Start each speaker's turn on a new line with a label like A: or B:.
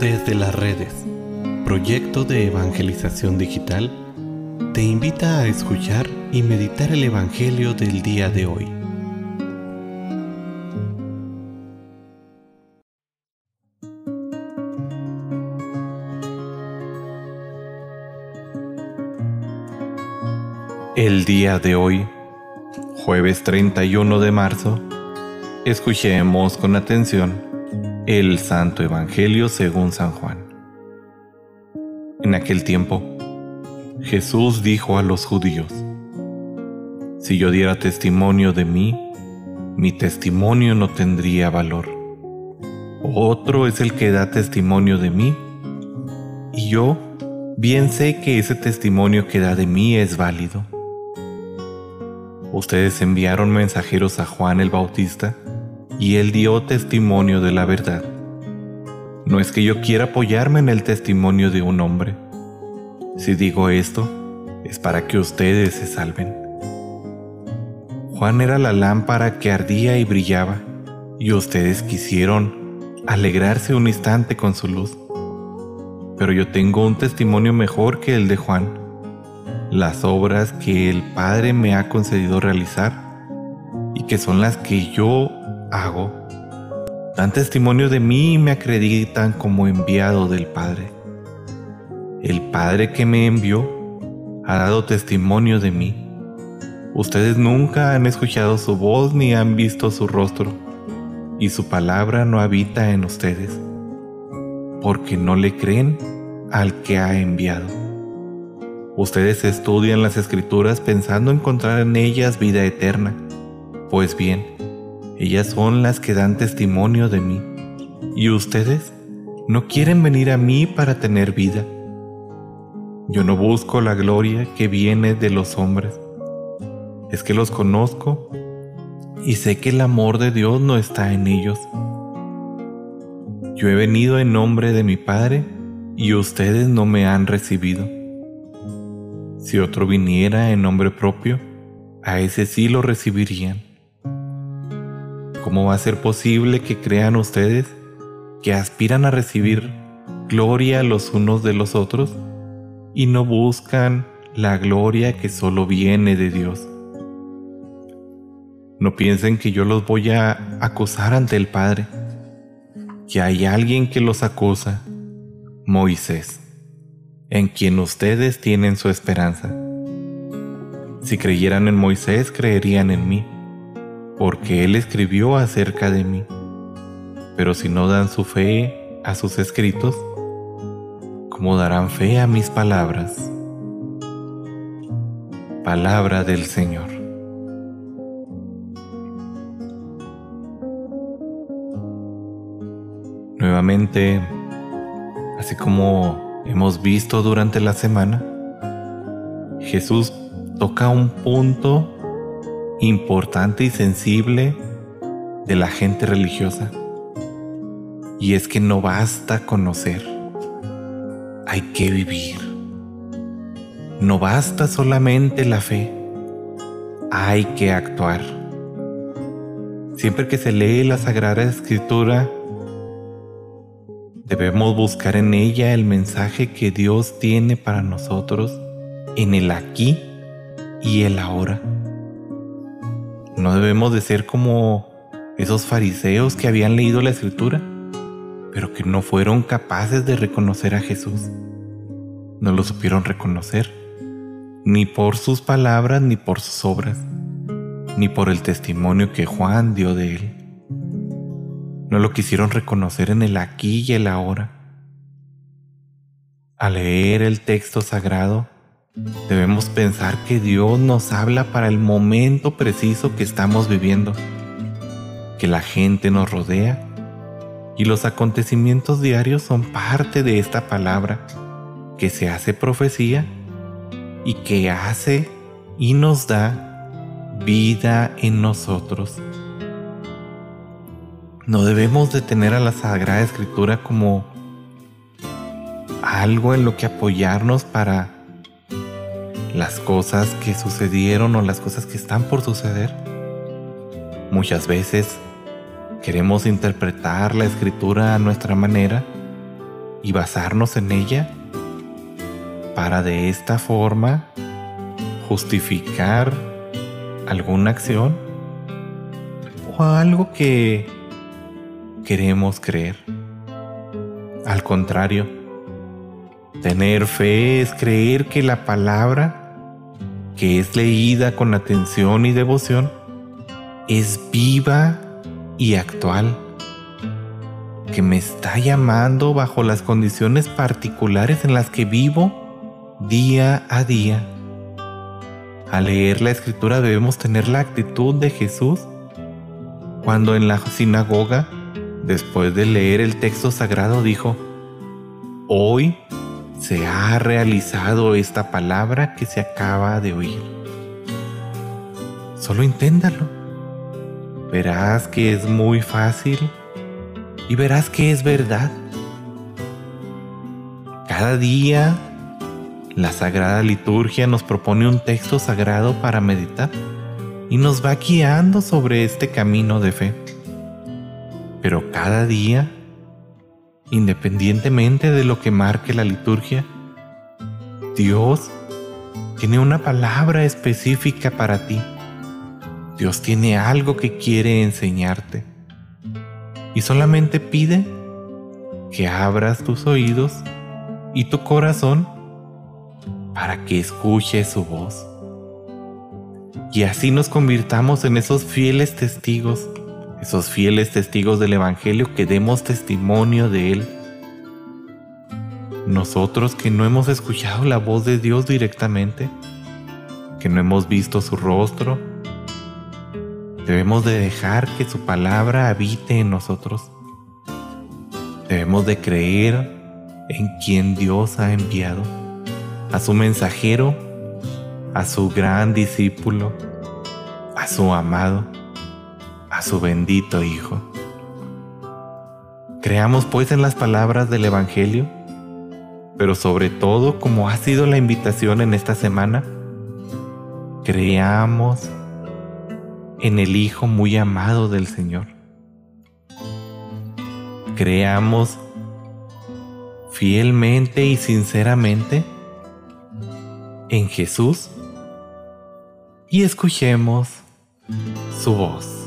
A: Desde las redes, proyecto de evangelización digital, te invita a escuchar y meditar el Evangelio del día de hoy. El día de hoy, jueves 31 de marzo, escuchemos con atención el Santo Evangelio según San Juan. En aquel tiempo, Jesús dijo a los judíos, Si yo diera testimonio de mí, mi testimonio no tendría valor. Otro es el que da testimonio de mí, y yo bien sé que ese testimonio que da de mí es válido. Ustedes enviaron mensajeros a Juan el Bautista, y él dio testimonio de la verdad. No es que yo quiera apoyarme en el testimonio de un hombre. Si digo esto, es para que ustedes se salven. Juan era la lámpara que ardía y brillaba, y ustedes quisieron alegrarse un instante con su luz. Pero yo tengo un testimonio mejor que el de Juan, las obras que el Padre me ha concedido realizar y que son las que yo hago, dan testimonio de mí y me acreditan como enviado del Padre. El Padre que me envió ha dado testimonio de mí. Ustedes nunca han escuchado su voz ni han visto su rostro, y su palabra no habita en ustedes, porque no le creen al que ha enviado. Ustedes estudian las escrituras pensando encontrar en ellas vida eterna. Pues bien, ellas son las que dan testimonio de mí. ¿Y ustedes? No quieren venir a mí para tener vida. Yo no busco la gloria que viene de los hombres. Es que los conozco y sé que el amor de Dios no está en ellos. Yo he venido en nombre de mi Padre y ustedes no me han recibido. Si otro viniera en nombre propio, a ese sí lo recibirían. ¿Cómo va a ser posible que crean ustedes que aspiran a recibir gloria los unos de los otros y no buscan la gloria que solo viene de Dios? No piensen que yo los voy a acusar ante el Padre, que hay alguien que los acusa, Moisés, en quien ustedes tienen su esperanza. Si creyeran en Moisés, creerían en mí porque Él escribió acerca de mí. Pero si no dan su fe a sus escritos, ¿cómo darán fe a mis palabras? Palabra del Señor. Nuevamente, así como hemos visto durante la semana, Jesús toca un punto importante y sensible de la gente religiosa. Y es que no basta conocer, hay que vivir. No basta solamente la fe, hay que actuar. Siempre que se lee la Sagrada Escritura, debemos buscar en ella el mensaje que Dios tiene para nosotros en el aquí y el ahora. No debemos de ser como esos fariseos que habían leído la escritura, pero que no fueron capaces de reconocer a Jesús. No lo supieron reconocer, ni por sus palabras ni por sus obras, ni por el testimonio que Juan dio de él. No lo quisieron reconocer en el aquí y el ahora. Al leer el texto sagrado, Debemos pensar que Dios nos habla para el momento preciso que estamos viviendo, que la gente nos rodea y los acontecimientos diarios son parte de esta palabra que se hace profecía y que hace y nos da vida en nosotros. No debemos de tener a la Sagrada Escritura como algo en lo que apoyarnos para las cosas que sucedieron o las cosas que están por suceder. Muchas veces queremos interpretar la escritura a nuestra manera y basarnos en ella para de esta forma justificar alguna acción o algo que queremos creer. Al contrario, tener fe es creer que la palabra que es leída con atención y devoción es viva y actual, que me está llamando bajo las condiciones particulares en las que vivo día a día. Al leer la escritura debemos tener la actitud de Jesús cuando en la sinagoga, después de leer el texto sagrado, dijo, Hoy se ha realizado esta palabra que se acaba de oír. Solo inténtalo. Verás que es muy fácil y verás que es verdad. Cada día la Sagrada Liturgia nos propone un texto sagrado para meditar y nos va guiando sobre este camino de fe. Pero cada día, independientemente de lo que marque la liturgia, Dios tiene una palabra específica para ti. Dios tiene algo que quiere enseñarte. Y solamente pide que abras tus oídos y tu corazón para que escuche su voz. Y así nos convirtamos en esos fieles testigos, esos fieles testigos del Evangelio que demos testimonio de Él. Nosotros que no hemos escuchado la voz de Dios directamente, que no hemos visto su rostro, debemos de dejar que su palabra habite en nosotros. Debemos de creer en quien Dios ha enviado a su mensajero, a su gran discípulo, a su amado, a su bendito Hijo. Creamos pues en las palabras del Evangelio, pero sobre todo, como ha sido la invitación en esta semana, creamos en el Hijo muy amado del Señor. Creamos fielmente y sinceramente en Jesús y escuchemos su voz.